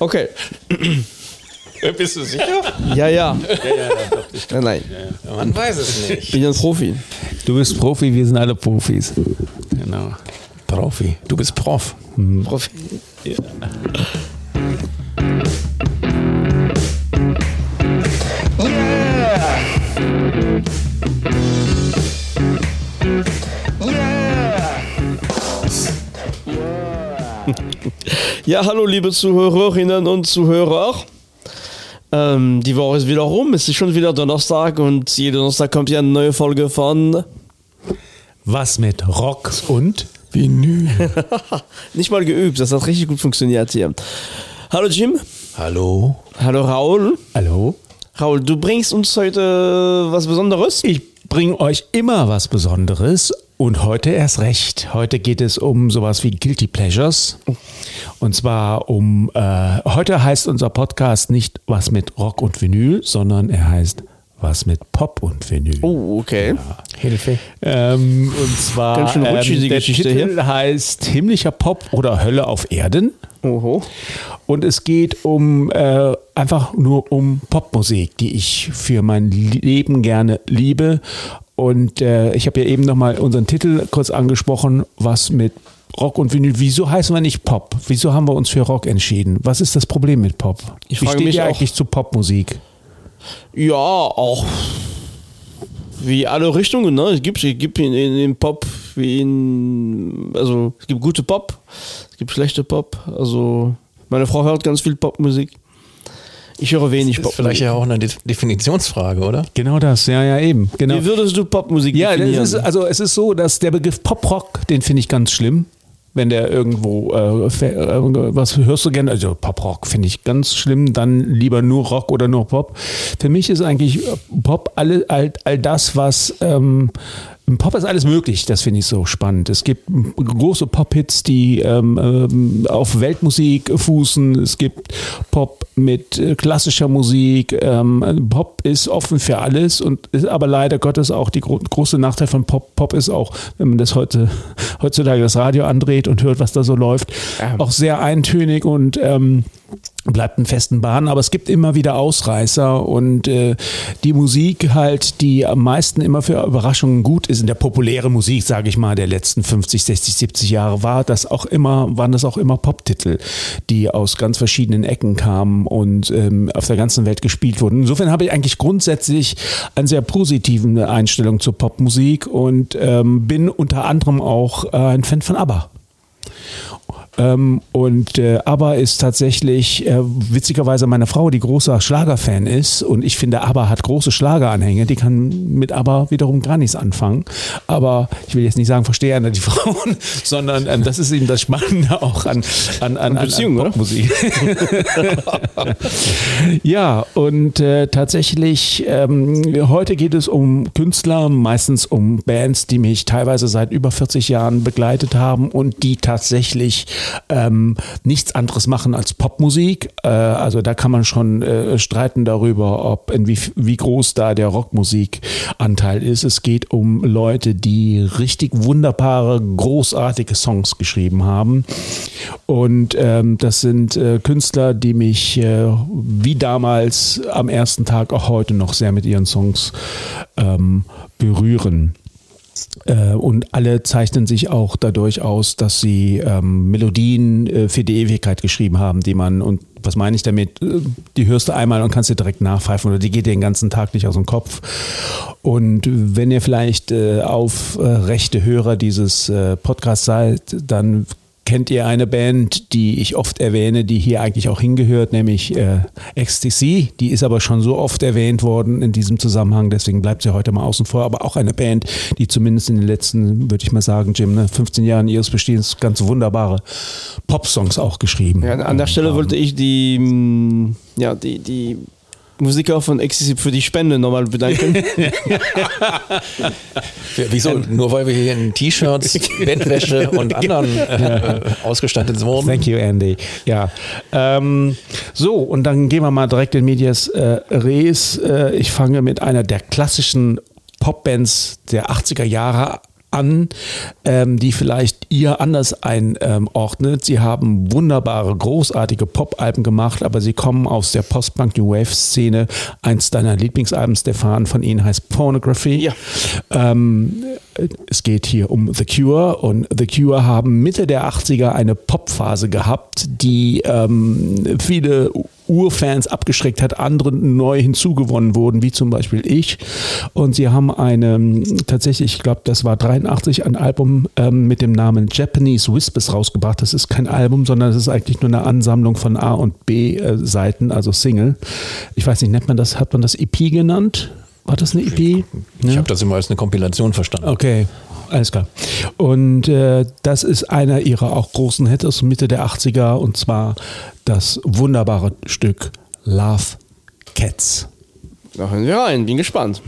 Okay. Bist du sicher? Ja, ja. Ja, ja, doch, ich Nein, nein. ja, Man weiß es Ich nicht. bin ein Profi. Du bist Profi, wir sind alle Profis. Genau. Profi. Du bist Prof. Profi. Ja, hallo liebe Zuhörerinnen und Zuhörer. Ähm, die Woche ist wieder rum, es ist schon wieder Donnerstag und jeden Donnerstag kommt ja eine neue Folge von Was mit Rock und? Vinyl. Nicht mal geübt, das hat richtig gut funktioniert hier. Hallo Jim, Hallo. hallo Raul. Hallo? Raul, du bringst uns heute was Besonderes? Ich bringe euch immer was Besonderes und heute erst recht. Heute geht es um sowas wie Guilty Pleasures. Und zwar um, äh, heute heißt unser Podcast nicht was mit Rock und Vinyl, sondern er heißt was mit Pop und Vinyl. Oh, okay. Hilfe. Ähm, und zwar Ganz schön rutschig, die der Geschichte Titel heißt Himmlischer Pop oder Hölle auf Erden. Oho. Und es geht um äh, einfach nur um Popmusik, die ich für mein Leben gerne liebe. Und äh, ich habe ja eben nochmal unseren Titel kurz angesprochen, was mit Rock und Vinyl. Wieso heißen wir nicht Pop? Wieso haben wir uns für Rock entschieden? Was ist das Problem mit Pop? Ich Wie frage steht mich ihr eigentlich zu Popmusik? Ja, auch wie alle Richtungen, ne? Es gibt, es gibt in, in, in Pop, wie in, also es gibt gute Pop, es gibt schlechte Pop. Also meine Frau hört ganz viel Popmusik. Ich höre wenig Ist Popmusik. vielleicht ja auch eine De Definitionsfrage, oder? Genau das, ja, ja, eben. Genau. Wie würdest du Popmusik Ja, definieren? ist, also es ist so, dass der Begriff Pop-Rock, den finde ich ganz schlimm. Wenn der irgendwo, äh, äh, was hörst du gerne? Also Pop-Rock finde ich ganz schlimm, dann lieber nur Rock oder nur Pop. Für mich ist eigentlich Pop alle, all, all das, was ähm, im Pop ist alles möglich, das finde ich so spannend. Es gibt große Pop-Hits, die ähm, ähm, auf Weltmusik fußen. Es gibt Pop mit äh, klassischer Musik. Ähm, Pop ist offen für alles und ist aber leider Gottes auch die gro große Nachteil von Pop. Pop ist auch, wenn man das heute heutzutage das Radio andreht und hört, was da so läuft, Ja. auch sehr eintönig und ähm, bleibt in festen Bahnen, aber es gibt immer wieder Ausreißer und äh, die Musik halt, die am meisten immer für Überraschungen gut ist, in der populären Musik, sage ich mal, der letzten 50, 60, 70 Jahre, war das auch immer, waren das auch immer Poptitel, die aus ganz verschiedenen Ecken kamen und ähm, auf der ganzen Welt gespielt wurden. Insofern habe ich eigentlich grundsätzlich eine sehr positive Einstellung zur Popmusik und ähm, bin unter anderem auch äh, ein Fan von ABBA. Ähm, und äh, ABBA ist tatsächlich, äh, witzigerweise meine Frau, die großer Schlagerfan ist und ich finde, ABBA hat große Schlageranhänge, die kann mit ABBA wiederum gar nichts anfangen. Aber ich will jetzt nicht sagen, verstehe einer die Frauen, sondern ähm, das ist eben das Spannende auch an, an, an, an, Beziehung, an oder? Popmusik. ja, und äh, tatsächlich, ähm, heute geht es um Künstler, meistens um Bands, die mich teilweise seit über 40 Jahren begleitet haben und die tatsächlich ähm, nichts anderes machen als Popmusik. Äh, also da kann man schon äh, streiten darüber, ob in wie, wie groß da der Rockmusikanteil ist. Es geht um Leute, die richtig wunderbare, großartige Songs geschrieben haben. Und ähm, das sind äh, Künstler, die mich äh, wie damals am ersten Tag auch heute noch sehr mit ihren Songs ähm, berühren. Äh, und alle zeichnen sich auch dadurch aus, dass sie ähm, Melodien äh, für die Ewigkeit geschrieben haben, die man, und was meine ich damit, Äh, die hörst du einmal und kannst dir direkt nachpfeifen oder die geht dir den ganzen Tag nicht aus dem Kopf. Und wenn ihr vielleicht äh, auf äh, rechte Hörer dieses äh, Podcasts seid, dann kennt ihr eine Band, die ich oft erwähne, die hier eigentlich auch hingehört, nämlich äh, XTC. Die ist aber schon so oft erwähnt worden in diesem Zusammenhang, deswegen bleibt sie heute mal außen vor. Aber auch eine Band, die zumindest in den letzten, würde ich mal sagen, Jim, ne, 15 Jahren ihres Bestehens ganz wunderbare Popsongs auch geschrieben. Ja, an der Stelle haben. wollte ich die, mm, ja, die, die Musiker von Exzessiv für die Spende nochmal bedanken. Wieso? Nur weil wir hier in T-Shirts, Bettwäsche und anderen äh, ausgestattet wurden. Thank you, Andy. Ja. Ähm, so, und dann gehen wir mal direkt in Medias äh, Res. Äh, ich fange mit einer der klassischen Popbands der 80er Jahre an, ähm, die vielleicht ihr anders einordnet. Sie haben wunderbare, großartige Pop-Alben gemacht, aber sie kommen aus der Post-Punk New Wave-Szene. Eins deiner Lieblingsalben, Stefan, von ihnen heißt Pornography. Ja. Ähm, es geht hier um The Cure und The Cure haben Mitte der 80er eine Popphase gehabt, die ähm, viele Urfans abgeschreckt hat, andere neu hinzugewonnen wurden, wie zum Beispiel ich. Und sie haben eine, tatsächlich, ich glaube, das war 83, ein Album ähm, mit dem Namen Japanese Whispers rausgebracht. Das ist kein Album, sondern es ist eigentlich nur eine Ansammlung von A- und B-Seiten, also Single. Ich weiß nicht, nennt man das, hat man das EP genannt? War das eine EP? Ich Ja. habe das immer als eine Kompilation verstanden. Okay, alles klar. Und äh, das ist einer ihrer auch großen Hits aus Mitte der 80er und zwar das wunderbare Stück Love Cats. Da hören wir rein, bin gespannt.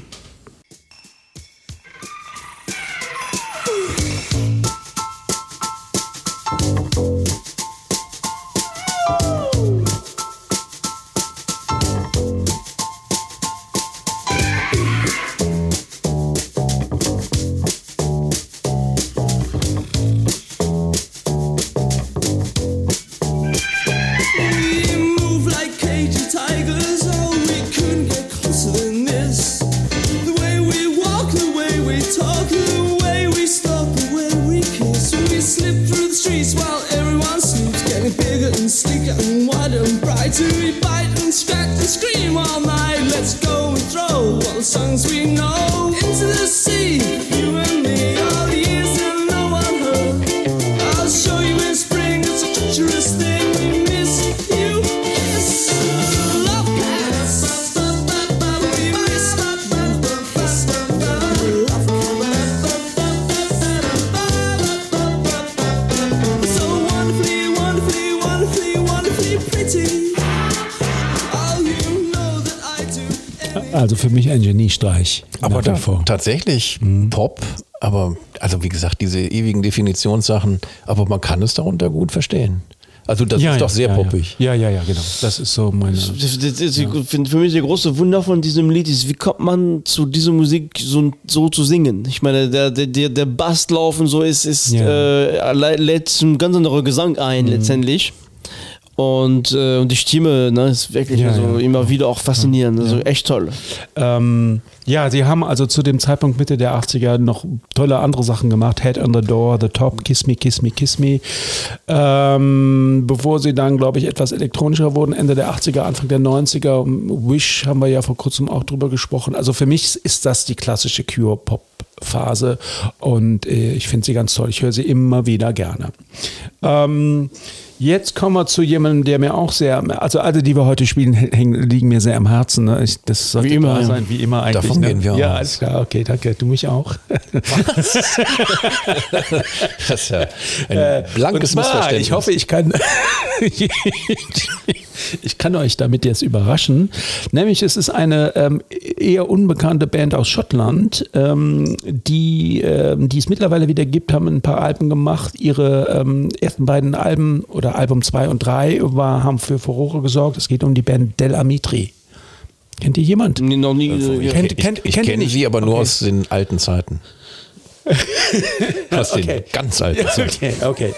Also für mich ein Geniestreich. Aber da, tatsächlich Pop, aber also wie gesagt, diese ewigen Definitionssachen, aber man kann es darunter gut verstehen. Also das ist doch sehr ja, poppig. Ja. ja, ja, ja, genau. Das ist so meine. Das, das, das, für, mich der große Wunder von diesem Lied ist, wie kommt man zu dieser Musik so, so zu singen? Ich meine, der, der, der, der Basslauf und so ist, ist Ja. äh, lä- lädt zum ganz anderen Gesang ein letztendlich. Und, äh, und die Stimme ne, ist wirklich Ja, also ja. immer wieder auch faszinierend. Also echt toll. Ähm, ja, sie haben also zu dem Zeitpunkt Mitte der 80er noch tolle andere Sachen gemacht. Head on the Door, The Top, Kiss Me, Kiss Me, Kiss Me. Ähm, bevor sie dann, glaube ich, etwas elektronischer wurden, Ende der 80er, Anfang der 90er. Wish haben wir ja vor kurzem auch drüber gesprochen. Also für mich ist das die klassische Cure-Pop-Phase und äh, ich finde sie ganz toll. Ich höre sie immer wieder gerne. Ähm, Jetzt kommen wir zu jemandem, der mir auch sehr, also alle, die wir heute spielen, hängen, liegen mir sehr am Herzen. Ne? Ich, das sollte Wie immer, ja. sein, wie immer eigentlich. Davon ne? gehen wir Ja, aus. alles klar, okay, danke. Du mich auch. Das ist ja ein Äh, blankes zwar, Missverständnis. Ich hoffe, ich kann, ich kann euch damit jetzt überraschen. Nämlich, es ist eine ähm, eher unbekannte Band aus Schottland, ähm, die, ähm, die es mittlerweile wieder gibt, haben ein paar Alben gemacht. Ihre ähm, ersten beiden Alben oder Album 2 und 3 war, haben für Furore gesorgt. Es geht um die Band Del Amitri. Kennt ihr jemand? Nee, noch nie. ich ja. kennt- ich, kennt- ich kennt kenne sie aber nur Okay. aus den alten Zeiten. aus den Okay. ganz alten Zeiten. Okay, okay.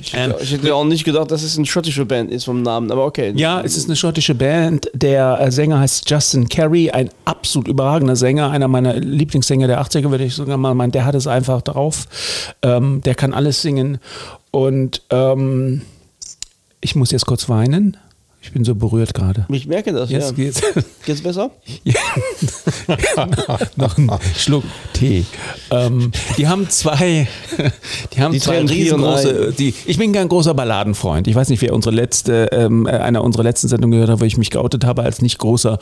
ich, hätte, ich hätte auch nicht gedacht, dass es eine schottische Band ist vom Namen, aber okay. Ja, es ist eine schottische Band. Der äh, Sänger heißt Justin Carey, ein absolut überragender Sänger, einer meiner Lieblingssänger der 80er, würde ich sogar mal meinen. Der hat es einfach drauf. Ähm, der kann alles singen. Und ähm, ich muss jetzt kurz weinen. Ich bin so berührt gerade. Ich merke das, Jetzt ja. geht's. Geht's besser? Ja. Noch ein Schluck Tee. Ähm, die haben zwei, die haben Die zwei riesengroße, die, ich bin kein großer Balladenfreund. Ich weiß nicht, wer unsere letzte, ähm, äh, einer unserer letzten Sendungen gehört hat, wo ich mich geoutet habe als nicht großer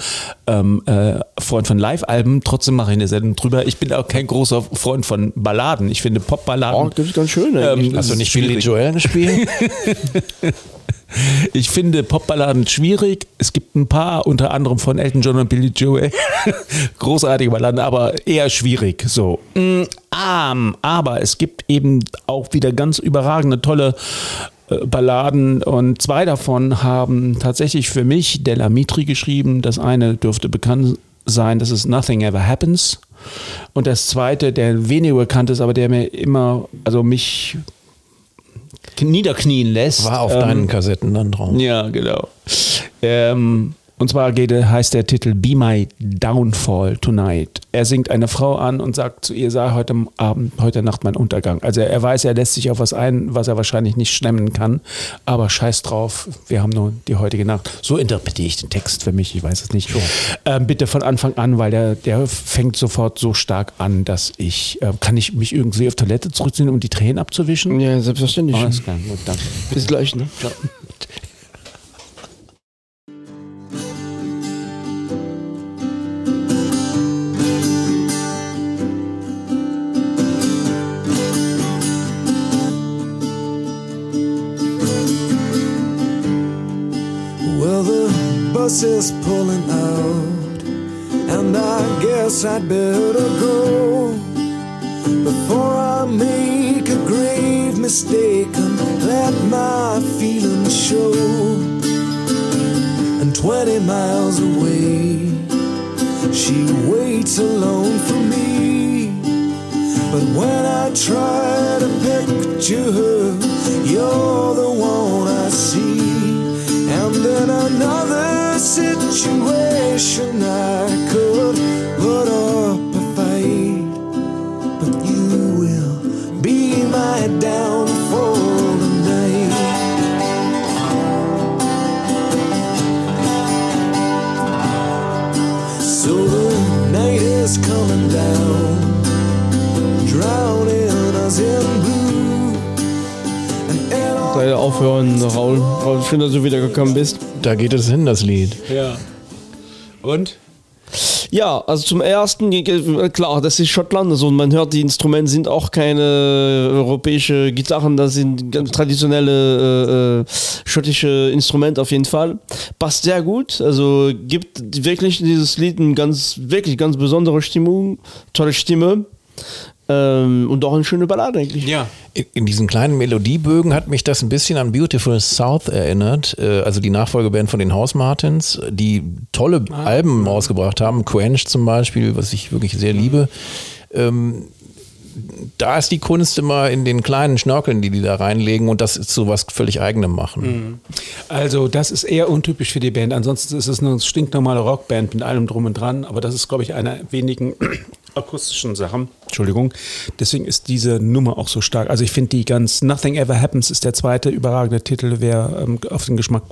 ähm, äh, Freund von Live-Alben. Trotzdem mache ich eine Sendung drüber. Ich bin auch kein großer Freund von Balladen. Ich finde Oh, Pop-Balladen. das ist ganz schön eigentlich. Ähm, Hast du nicht schwierig. Joel gespielt? Ich finde Popballaden schwierig. Es gibt ein paar, unter anderem von Elton John und Billy Joel. Großartige Balladen, aber eher schwierig. So. Mm. Aber es gibt eben auch wieder ganz überragende, tolle äh, Balladen und zwei davon haben tatsächlich für mich Della Mitri geschrieben. Das eine dürfte bekannt sein, das ist Nothing Ever Happens. Und das zweite, der weniger bekannt ist, aber der mir immer, also mich niederknien lässt. War auf ähm, deinen Kassetten dann drauf. Ja, genau. Ähm, und zwar geht, heißt der Titel Be My Downfall Tonight. Er singt eine Frau an und sagt zu ihr, sei heute Abend, heute Nacht mein Untergang. Also er weiß, er lässt sich auf was ein, was er wahrscheinlich nicht stemmen kann. Aber scheiß drauf, wir haben nur die heutige Nacht. So interpretiere ich den Text für mich, ich weiß es nicht. Ähm, bitte von Anfang an, weil der, der fängt sofort so stark an, dass ich, äh, kann ich mich irgendwie auf Toilette zurückziehen, um die Tränen abzuwischen? Ja, selbstverständlich. Alles klar, gut, danke. Bis gleich, ne? Well, is pulling out, and I guess I'd better go before I make a grave mistake and let my feelings show. And 20 miles away, she waits alone for me. But when I try to picture her, you're the one situation, I could put up a fight. But you will be my downfall tonight. So the night is coming down, drowning us in blue. Leider aufhören, Raul. Raul, schön, dass du wiedergekommen bist. Da geht es hin, das Lied. Ja. Und? Ja, also zum ersten, äh, klar, das ist Schottland, also man hört, die Instrumente sind auch keine europäische Gitarren, das sind ganz traditionelle äh, äh, schottische Instrumente auf jeden Fall. Passt sehr gut, also gibt wirklich dieses Lied eine ganz, wirklich ganz besondere Stimmung, tolle Stimme ähm, und auch eine schöne Ballade eigentlich. Ja. In, in diesen kleinen Melodiebögen hat mich das ein bisschen an Beautiful South erinnert, äh, also die Nachfolgeband von den House Martins, die tolle Alben rausgebracht haben, Quench zum Beispiel, was ich wirklich sehr liebe. Ähm, da ist die Kunst immer in den kleinen Schnörkeln, die die da reinlegen und das ist so was völlig eigenem machen. Also das ist eher untypisch für die Band. Ansonsten ist es eine stinknormale Rockband mit allem drum und dran. Aber das ist, glaube ich, einer wenigen akustischen Sachen. Entschuldigung. Deswegen ist diese Nummer auch so stark. Also ich finde die ganz Nothing Ever Happens ist der zweite überragende Titel. Wer ähm, auf den Geschmack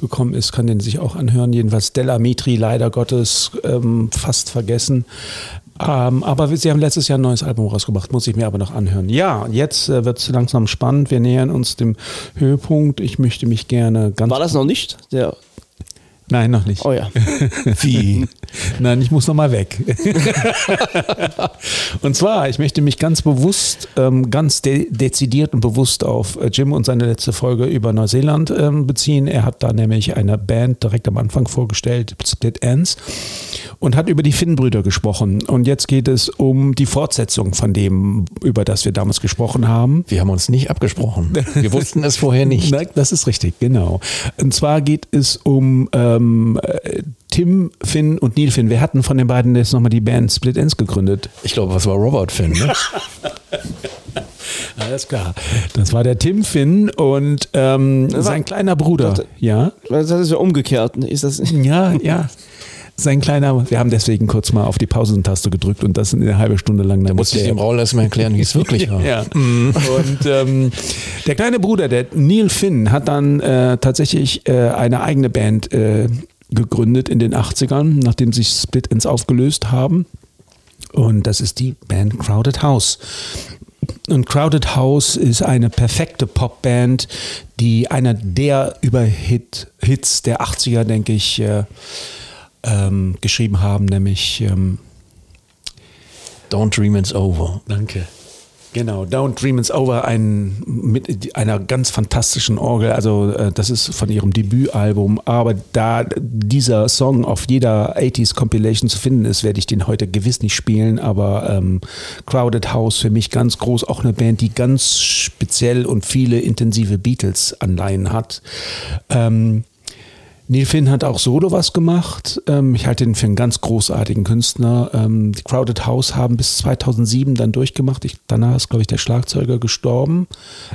gekommen ist, kann den sich auch anhören. Jedenfalls Della Mitri, leider Gottes, ähm, fast vergessen. Ähm, aber sie haben letztes Jahr ein neues Album rausgebracht, muss ich mir aber noch anhören. Ja, jetzt äh, wird es langsam spannend. Wir nähern uns dem Höhepunkt. Ich möchte mich gerne ganz. War das noch nicht? Der, Nein, noch nicht. oh ja. Wie? Nein, ich muss noch mal weg. und zwar, ich möchte mich ganz bewusst, ähm, ganz de dezidiert und bewusst auf äh, Jim und seine letzte Folge über Neuseeland ähm, beziehen. Er hat da nämlich eine Band direkt am Anfang vorgestellt, Split Ends, und hat über die Finnbrüder gesprochen. Und jetzt geht es um die Fortsetzung von dem, über das wir damals gesprochen haben. Wir haben uns nicht abgesprochen. Wir wussten es vorher nicht. Na, das ist richtig, genau. Und zwar geht es um ähm, äh, Tim Finn und Neil Finn. Wir hatten von den beiden jetzt nochmal die Band Split Ends gegründet. Ich glaube, was war Robert Finn? Ne? Alles klar. Das war der Tim Finn und ähm, sein kleiner Bruder. Warte. Ja, Das ist ja umgekehrt. ne? Ist das ja, ja. Sein kleiner, wir haben deswegen kurz mal auf die Pausentaste gedrückt und das eine halbe Stunde lang. Da musste ich dem Raul erstmal erklären, wie es wirklich war. Ja. Und ähm, der kleine Bruder, der Neil Finn, hat dann äh, tatsächlich äh, eine eigene Band äh, gegründet in den 80ern, nachdem sich Split Ends aufgelöst haben. Und das ist die Band Crowded House. Und Crowded House ist eine perfekte Popband, die einer der Überhit Hits der 80er, denke ich, äh, ähm, geschrieben haben, nämlich ähm, Don't Dream It's Over. Danke. Genau, Don't Dream It's Over, ein, mit einer ganz fantastischen Orgel. Also, äh, das ist von ihrem Debütalbum. Aber da dieser Song auf jeder 80s Compilation zu finden ist, werde ich den heute gewiss nicht spielen. Aber ähm, Crowded House für mich ganz groß. Auch eine Band, die ganz speziell und viele intensive Beatles-Anleihen hat. Ähm, Neil Finn hat auch solo was gemacht. Ähm, ich halte ihn für einen ganz großartigen Künstler. Ähm, die Crowded House haben bis 2007 dann durchgemacht. Ich, danach ist, glaube ich, der Schlagzeuger gestorben.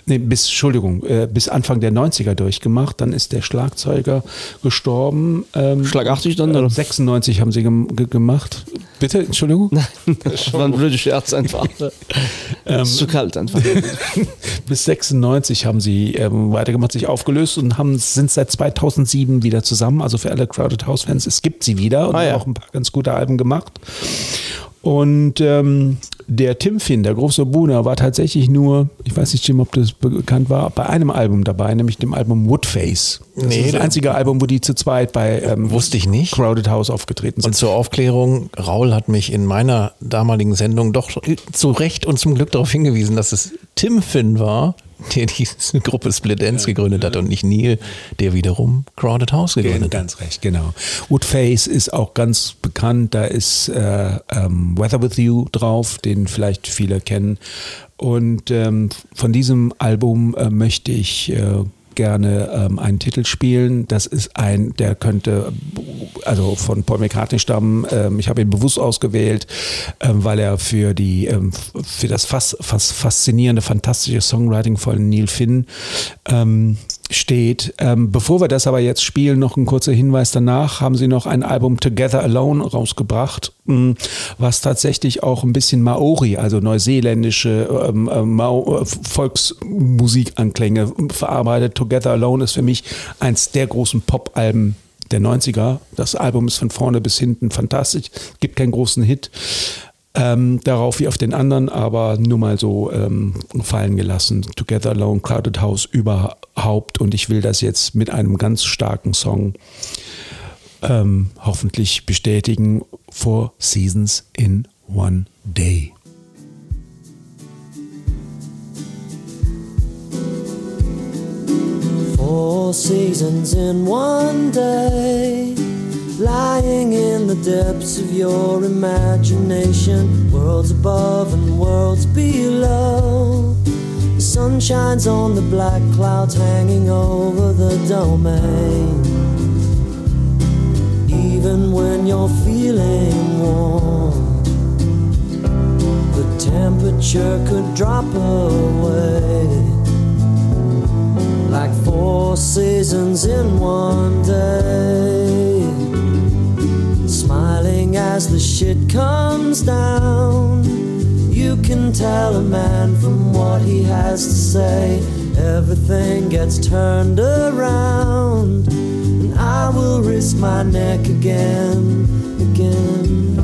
Nee, bis, Entschuldigung, äh, bis Anfang der 90er durchgemacht. Dann ist der Schlagzeuger gestorben. Ähm, Schlag 80 dann, oder? 96 haben sie gem ge gemacht. Bitte, Entschuldigung? Das war ein blöder Scherz einfach. ist zu kalt einfach. Bis 96 haben sie weitergemacht, sich aufgelöst und haben, sind seit 2007 wieder zusammen. Also für alle Crowded House Fans, es gibt sie wieder und Ah, ja. haben auch ein paar ganz gute Alben gemacht. Und ähm, der Tim Finn, der große Bruder, war tatsächlich nur, ich weiß nicht, Jim, ob das bekannt war, bei einem Album dabei, nämlich dem Album Woodface. Das Nee, ist das da- einzige Album, wo die zu zweit bei ähm, Wusste ich nicht. Crowded House aufgetreten sind. Und zur Aufklärung, Raul hat mich in meiner damaligen Sendung doch zu Recht und zum Glück darauf hingewiesen, dass es Tim Finn war, der diese Gruppe Split Ends gegründet hat und nicht Neil, der wiederum Crowded House gegründet hat. Ganz recht, genau. Woodface ist auch ganz bekannt. Da ist äh, ähm, Weather With You drauf, den vielleicht viele kennen. Und ähm, von diesem Album äh, möchte ich äh, gerne ähm, einen Titel spielen. Das ist ein, der könnte also von Paul McCartney stammen. Ähm, ich habe ihn bewusst ausgewählt, ähm, weil er für die ähm, für das fas fas faszinierende, fantastische Songwriting von Neil Finn ähm, steht. Ähm, bevor wir das aber jetzt spielen, noch ein kurzer Hinweis danach, haben sie noch ein Album Together Alone rausgebracht, mh, was tatsächlich auch ein bisschen Maori, also neuseeländische ähm, äh, Mao- äh, Volksmusikanklänge verarbeitet. Together Alone ist für mich eins der großen Pop-Alben der 90er. Das Album ist von vorne bis hinten fantastisch, gibt keinen großen Hit ähm, darauf wie auf den anderen, aber nur mal so ähm, fallen gelassen. Together Alone, Crowded House überhaupt und ich will das jetzt mit einem ganz starken Song ähm, hoffentlich bestätigen. Four Seasons in One Day. Four seasons in one day, lying in the depths of your imagination, worlds above and worlds below. The sun shines on the black clouds hanging over the domain. Even when you're feeling warm, the temperature could drop away like four seasons in one day. As the shit comes down, you can tell a man from what he has to say. Everything gets turned around, and I will risk my neck again, again.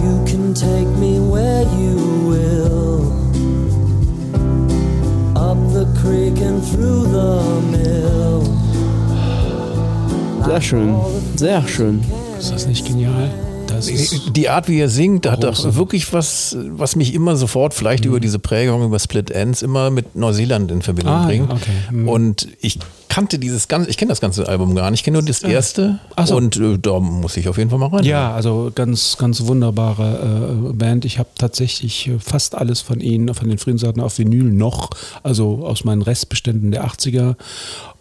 You can take me where you will up the creek and through the mill. Sehr schön. Sehr schön. Ist das nicht genial? Das ist Die Art, wie er singt, hat doch wirklich was, was mich immer sofort, vielleicht über diese Prägung, über Split Ends, immer mit Neuseeland in Verbindung Ah, bringt. okay. Mhm. Und ich kannte dieses ganze, ich kenne das ganze Album gar nicht, ich kenne nur das erste. Ach so. Und äh, da muss ich auf jeden Fall mal rein. Ja, also ganz, ganz wunderbare äh, Band. Ich habe tatsächlich äh, fast alles von ihnen, von den frühen Sachen auf Vinyl noch, also aus meinen Restbeständen der 80er.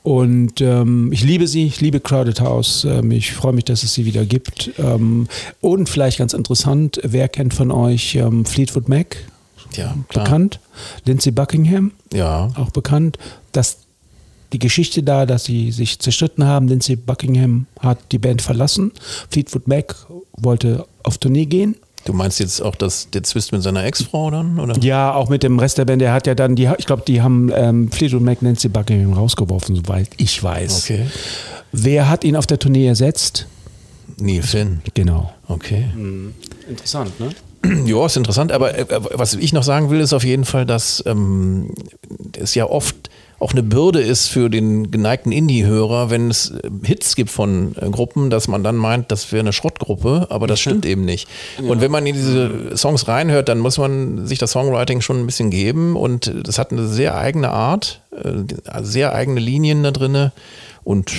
Und ähm, ich liebe sie, ich liebe Crowded House. Ähm, ich freue mich, dass es sie wieder gibt. Ähm, und vielleicht ganz interessant, wer kennt von euch ähm, Fleetwood Mac? ja klar. Bekannt. Lindsey Buckingham? Ja. auch bekannt, dass die Geschichte da, dass sie sich zerstritten haben. Lindsey Buckingham hat die Band verlassen. Fleetwood Mac wollte auf Tournee gehen. Du meinst jetzt auch das, der Zwist mit seiner Ex-Frau dann? Oder? Ja, auch mit dem Rest der Band. Der hat ja dann, die, ich glaube, die haben ähm, Fleetwood Mac Nancy Buckingham rausgeworfen, soweit ich weiß. Okay. Wer hat ihn auf der Tournee ersetzt? Neil Finn. Genau. Okay. Interessant, ne? Ja, ist interessant, aber äh, was ich noch sagen will, ist auf jeden Fall, dass ähm, es ja oft auch eine Bürde ist für den geneigten Indie-Hörer, wenn es äh, Hits gibt von äh, Gruppen, dass man dann meint, das wäre eine Schrottgruppe, aber das stimmt eben nicht. Und wenn man in diese Songs reinhört, dann muss man sich das Songwriting schon ein bisschen geben und das hat eine sehr eigene Art, äh, sehr eigene Linien da drinne und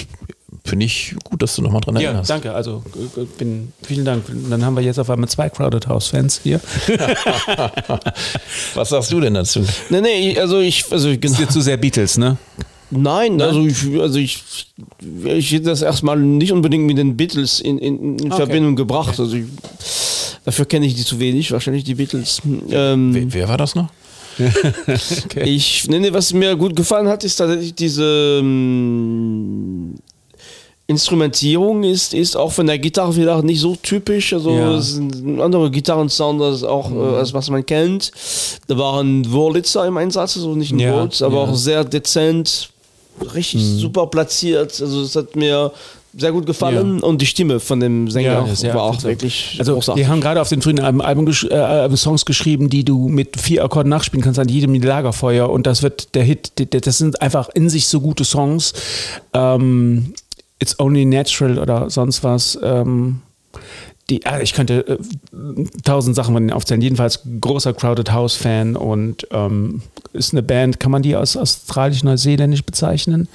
finde ich gut, dass du nochmal dran Ja, erinnerst. danke. Also äh, bin, vielen Dank. Dann haben wir jetzt auf einmal zwei Crowded House Fans hier. Was sagst du denn dazu? Nee, nee, also ich, also genau. Ist dir zu sehr Beatles, ne? Nein, also ich, also ich, ich hätte das erstmal nicht unbedingt mit den Beatles in, in, in Okay. Verbindung gebracht. Also ich, dafür kenne ich die zu wenig, wahrscheinlich die Beatles. Ähm, Wer, wer war das noch? Ich nenne, was mir gut gefallen hat, ist tatsächlich diese ähm, Instrumentierung ist, ist auch von der Gitarre wieder nicht so typisch. Also Ja. es ist ein anderer Gitarrensound als auch äh, als was man kennt. Da waren Wurlitzer im Einsatz, also nicht ein Ja, Wurz, aber ja. Mhm. auch sehr dezent, richtig super platziert. Also es hat mir sehr gut gefallen und die Stimme von dem Sänger Ja, war auch wirklich Also großartig. die haben gerade auf den frühen Alben, Album gesch äh, Songs geschrieben, die du mit vier Akkorden nachspielen kannst an jedem Lagerfeuer und das wird der Hit. Das sind einfach in sich so gute Songs. Ähm, It's Only Natural oder sonst was. Ähm, die, äh, ich könnte äh, tausend Sachen von denen aufzählen. Jedenfalls großer Crowded House Fan und ähm, ist eine Band. Kann man die als australisch-neuseeländisch bezeichnen?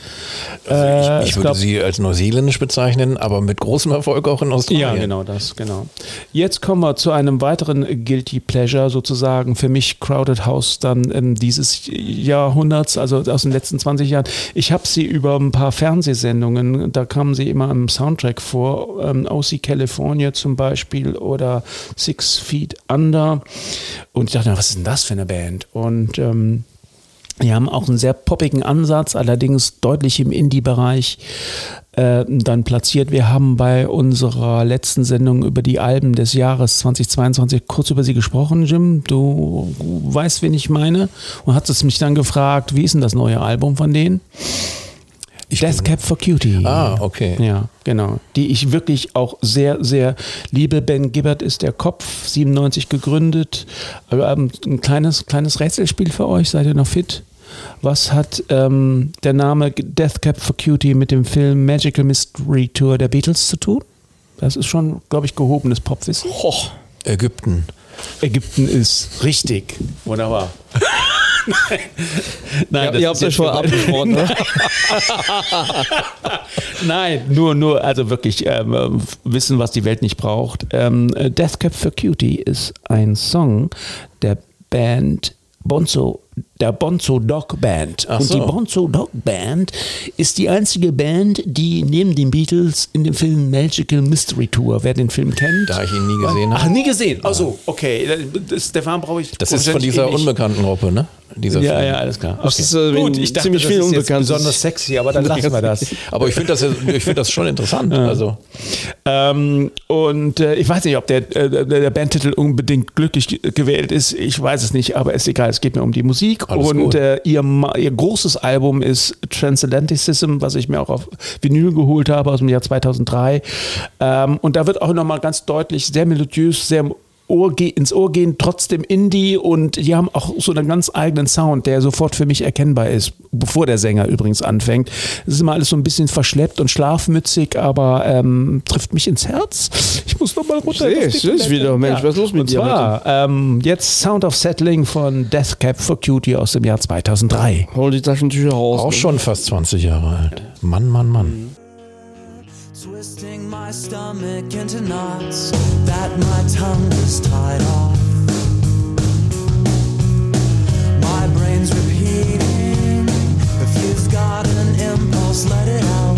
Äh, ich ich würde glaub- sie als neuseeländisch bezeichnen, aber mit großem Erfolg auch in Australien. Ja, genau das, genau. Jetzt kommen wir zu einem weiteren Guilty Pleasure, sozusagen für mich Crowded House dann dieses Jahrhunderts, also aus den letzten 20 Jahren. Ich habe sie über ein paar Fernsehsendungen, da kamen sie immer im Soundtrack vor, ähm, OC California zum Beispiel oder Six Feet Under. Und ich dachte, was ist denn das für eine Band? Und ähm, die haben auch einen sehr poppigen Ansatz, allerdings deutlich im Indie-Bereich äh, dann platziert. Wir haben bei unserer letzten Sendung über die Alben des Jahres 2022 kurz über sie gesprochen, Jim. Du weißt, wen ich meine und hattest mich dann gefragt, wie ist denn das neue Album von denen? Death Cap for Cutie. Ah, okay. Ja, genau. Die ich wirklich auch sehr, sehr liebe. Ben Gibbard ist der Kopf, 97 gegründet. Ein kleines, kleines Rätselspiel für euch. Seid ihr noch fit? Was hat ähm, der Name Death Cap for Cutie mit dem Film Magical Mystery Tour der Beatles zu tun? Das ist schon, glaube ich, gehobenes Popwissen. Hoch. Ägypten. Ägypten ist richtig. Wunderbar. Nein, Ja, das ihr habt jetzt vorher abgesprochen, ne? Nein, nur, nur, also wirklich ähm, wissen, was die Welt nicht braucht. Ähm, äh, Death Cap for Cutie ist ein Song der Band Bonzo, der Bonzo Dog Band. Ach Und so. die Bonzo Dog Band ist die einzige Band, die neben den Beatles in dem Film Magical Mystery Tour, wer den Film kennt. Da ich ihn nie gesehen Ach, habe. nie gesehen. Achso, okay. Das, Stefan brauche ich. Das ist von dieser ewig. unbekannten Gruppe, ne? Dieser Ja, Film. ja, alles klar. Das ist, äh, Gut, ich dachte, ziemlich das viel ist jetzt Unbekanntes. besonders sexy, aber dann lassen wir das. Aber ich finde das, ja- ich find das schon interessant. Also, Ähm, und äh, ich weiß nicht, ob der, äh, der Bandtitel unbedingt glücklich ge- gewählt ist. Ich weiß es nicht, aber ist egal. Es geht mir um die Musik. Alles und äh, ihr, ihr großes Album ist Transatlanticism, was ich mir auch auf Vinyl geholt habe aus dem Jahr 2003. Ähm, und da wird auch nochmal ganz deutlich sehr melodiös, sehr Ohr ins Ohr gehen, trotzdem Indie und die haben auch so einen ganz eigenen Sound, der sofort für mich erkennbar ist, bevor der Sänger übrigens anfängt. Es ist immer alles so ein bisschen verschleppt und schlafmützig, aber ähm, trifft mich ins Herz. Ich muss noch mal runter. Ich seh, auf die ich wieder. Mensch, was ist los mit und dir Zwar, ähm, jetzt Sound of Settling von Death Cap for Cutie aus dem Jahr 2003. Hol die Taschentücher raus. auch ne? schon fast 20 Jahre alt. Mann, Mann, Mann. Twisting my stomach into knots that my tongue is tied off. My brain's repeating. If you've got an impulse, let it out.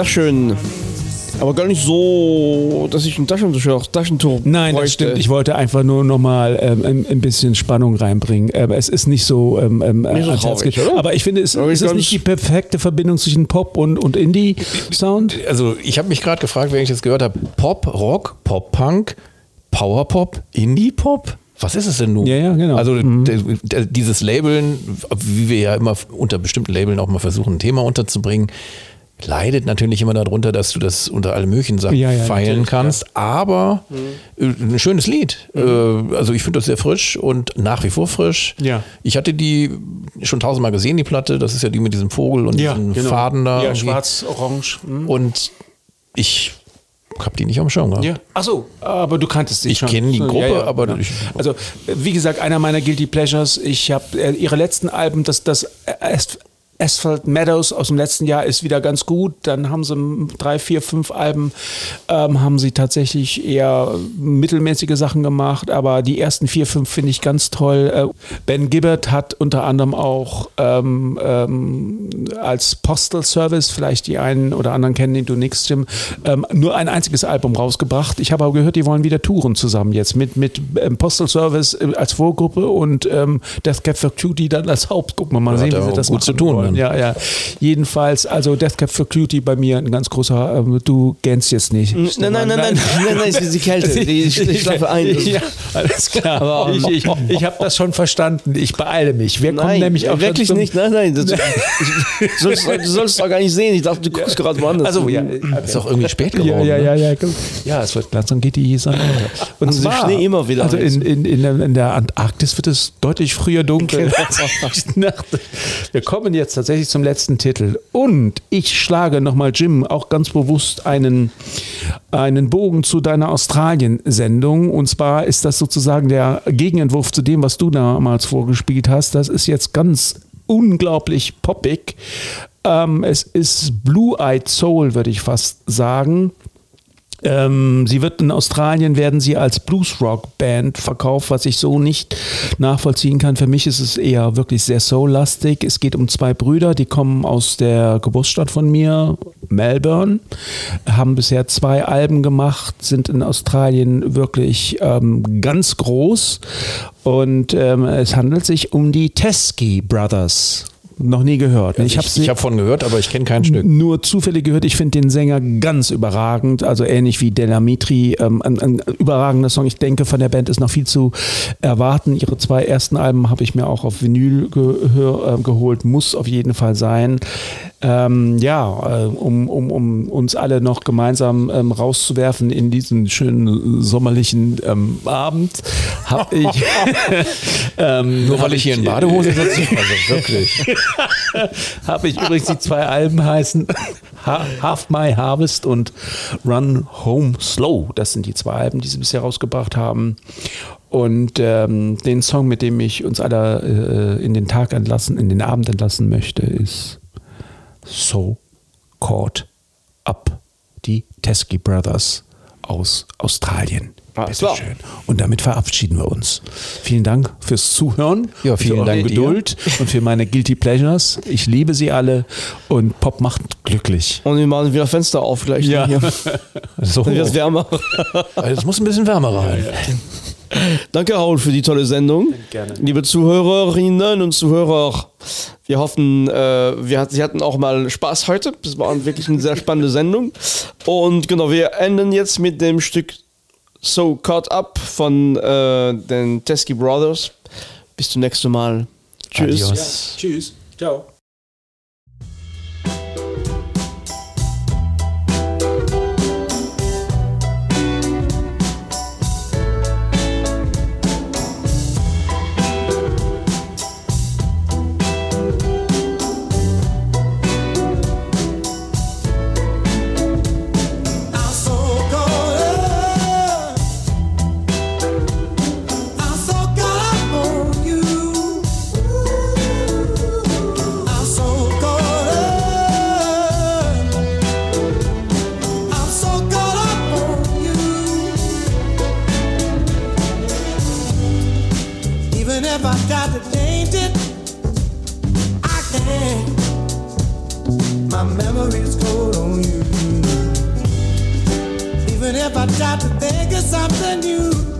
Sehr schön. Aber gar nicht so, dass ich ein Taschentuch, Taschentuch Nein, das bräuchte. stimmt. Ich wollte einfach nur nochmal ähm, ein, ein bisschen Spannung reinbringen. Aber es ist nicht so, ähm, ähm, Nicht so Herz traurig? Aber ich finde, es, Aber es ich ist nicht die perfekte Verbindung zwischen Pop und, und Indie-Sound. Also ich habe mich gerade gefragt, wenn ich das gehört habe, Pop, Rock, Pop, Punk, Power Pop, Indie Pop? Was ist es denn nun? Ja, ja, genau. Also d- dieses Labeln, wie wir ja immer unter bestimmten Labeln auch mal versuchen, ein Thema unterzubringen, leidet natürlich immer darunter, dass du das unter alle möglichen Sachen Ja, ja, feilen kannst. Aber äh, ein schönes Lied. Äh, also ich finde das sehr frisch und nach wie vor frisch. Ja. Ich hatte die schon tausendmal gesehen, die Platte. Das ist ja die mit diesem Vogel und diesen Faden da. Ja, irgendwie. schwarz, orange. hm. Und ich habe die nicht am Schirm gehabt. Ja. Ach so, aber du kanntest sie Ich schon. kenne die Ja, Gruppe, ja, aber ja. ich- also wie gesagt, einer meiner guilty pleasures. Ich habe äh, ihre letzten Alben, das das As- Asphalt Meadows aus dem letzten Jahr ist wieder ganz gut. Dann haben sie drei, vier, fünf Alben ähm, haben sie tatsächlich eher mittelmäßige Sachen gemacht, aber die ersten vier, fünf finde ich ganz toll. Äh, Ben Gibbard hat unter anderem auch ähm, ähm, als Postal Service, vielleicht die einen oder anderen kennen den du nix, Jim, ähm, nur ein einziges Album rausgebracht. Ich habe aber gehört, die wollen wieder touren zusammen jetzt mit, mit ähm, Postal Service äh, als Vorgruppe und ähm, Death Cab for Cutie dann als Hauptgruppe. Mal Ja, sehen, hat wie sie das gut machen zu tun dann. Ja, ja. Jedenfalls, also Death Cab for Cutie bei mir ein ganz großer, ähm, du kennst jetzt nicht. Nein, nein, nein, nein, nein, nein, es ist die Kälte. Ich, ich schlafe ein. Ja, alles klar. Aber- ich ich, ich habe das schon verstanden. Ich beeile mich. Wir kommen Nein, nämlich auch wirklich nicht. Nein, nein. Das, ich, du, sollst, du sollst es doch gar nicht sehen. Ich dachte, du guckst gerade woanders. Also ja, Ist doch irgendwie spät geworden. ja, ja, ne? ja, ja, gut. ja, es wird langsam geht die Sonne. Und Und der Schnee immer wieder Also in, in, in, der- in der Antarktis wird es deutlich früher dunkel. Wir kommen jetzt tatsächlich zum letzten Titel. Und ich schlage nochmal, Jim, auch ganz bewusst einen, einen Bogen zu deiner Australien-Sendung. Und zwar ist das sozusagen der Gegenentwurf zu dem, was du damals vorgespielt hast. Das ist jetzt ganz unglaublich poppig. Ähm, es ist Blue-Eyed Soul, würde ich fast sagen. Ähm, sie wird in Australien werden sie als Blues-Rock-Band verkauft, was ich so nicht nachvollziehen kann. Für mich ist es eher wirklich sehr soul-lastig. Es geht um zwei Brüder, die kommen aus der Geburtsstadt von mir, Melbourne, haben bisher zwei Alben gemacht, sind in Australien wirklich ähm, ganz groß und ähm, es handelt sich um die Teskey Brothers. Noch nie gehört. Ich, hab ich, habe von gehört, aber ich kenne kein Stück. nur zufällig gehört. Ich finde den Sänger ganz überragend, also ähnlich wie Delamitri. Ähm, ein, ein überragender Song. Ich denke, von der Band ist noch viel zu erwarten. Ihre zwei ersten Alben habe ich mir auch auf Vinyl gehör, äh, geholt. Muss auf jeden Fall sein. Ähm, ja, äh, um, um, um uns alle noch gemeinsam ähm, rauszuwerfen in diesen schönen sommerlichen ähm, Abend, habe ich. ähm, Nur weil ich hier in Badehose sitze? Also wirklich. habe ich übrigens die zwei Alben heißen Ha- Half My Harvest und Run Home Slow. Das sind die zwei Alben, die sie bisher rausgebracht haben. Und ähm, den Song, mit dem ich uns alle äh, in den Tag entlassen, in den Abend entlassen möchte, ist So Caught Up. Die Teskey Brothers aus Australien. Alles klar. Bitteschön. Und damit verabschieden wir uns. Vielen Dank fürs Zuhören. Ja, vielen für Dank dir. Geduld und für meine Guilty Pleasures. Ich liebe sie alle und Pop macht glücklich. Und wir machen wieder Fenster auf gleich. Ja. Hier. So. Dann wird es wärmer. Also Es muss ein bisschen wärmer rein. Danke, Raul, für die tolle Sendung. Gerne. Liebe Zuhörerinnen und Zuhörer, wir hoffen, äh, wir, hat- Sie hatten auch mal Spaß heute. Das war wirklich eine sehr spannende Sendung. Und genau, wir enden jetzt mit dem Stück So Caught Up von äh, den Teskey Brothers. Bis zum nächsten Mal. Tschüss. Adios. Tschüss. Ciao. Something new,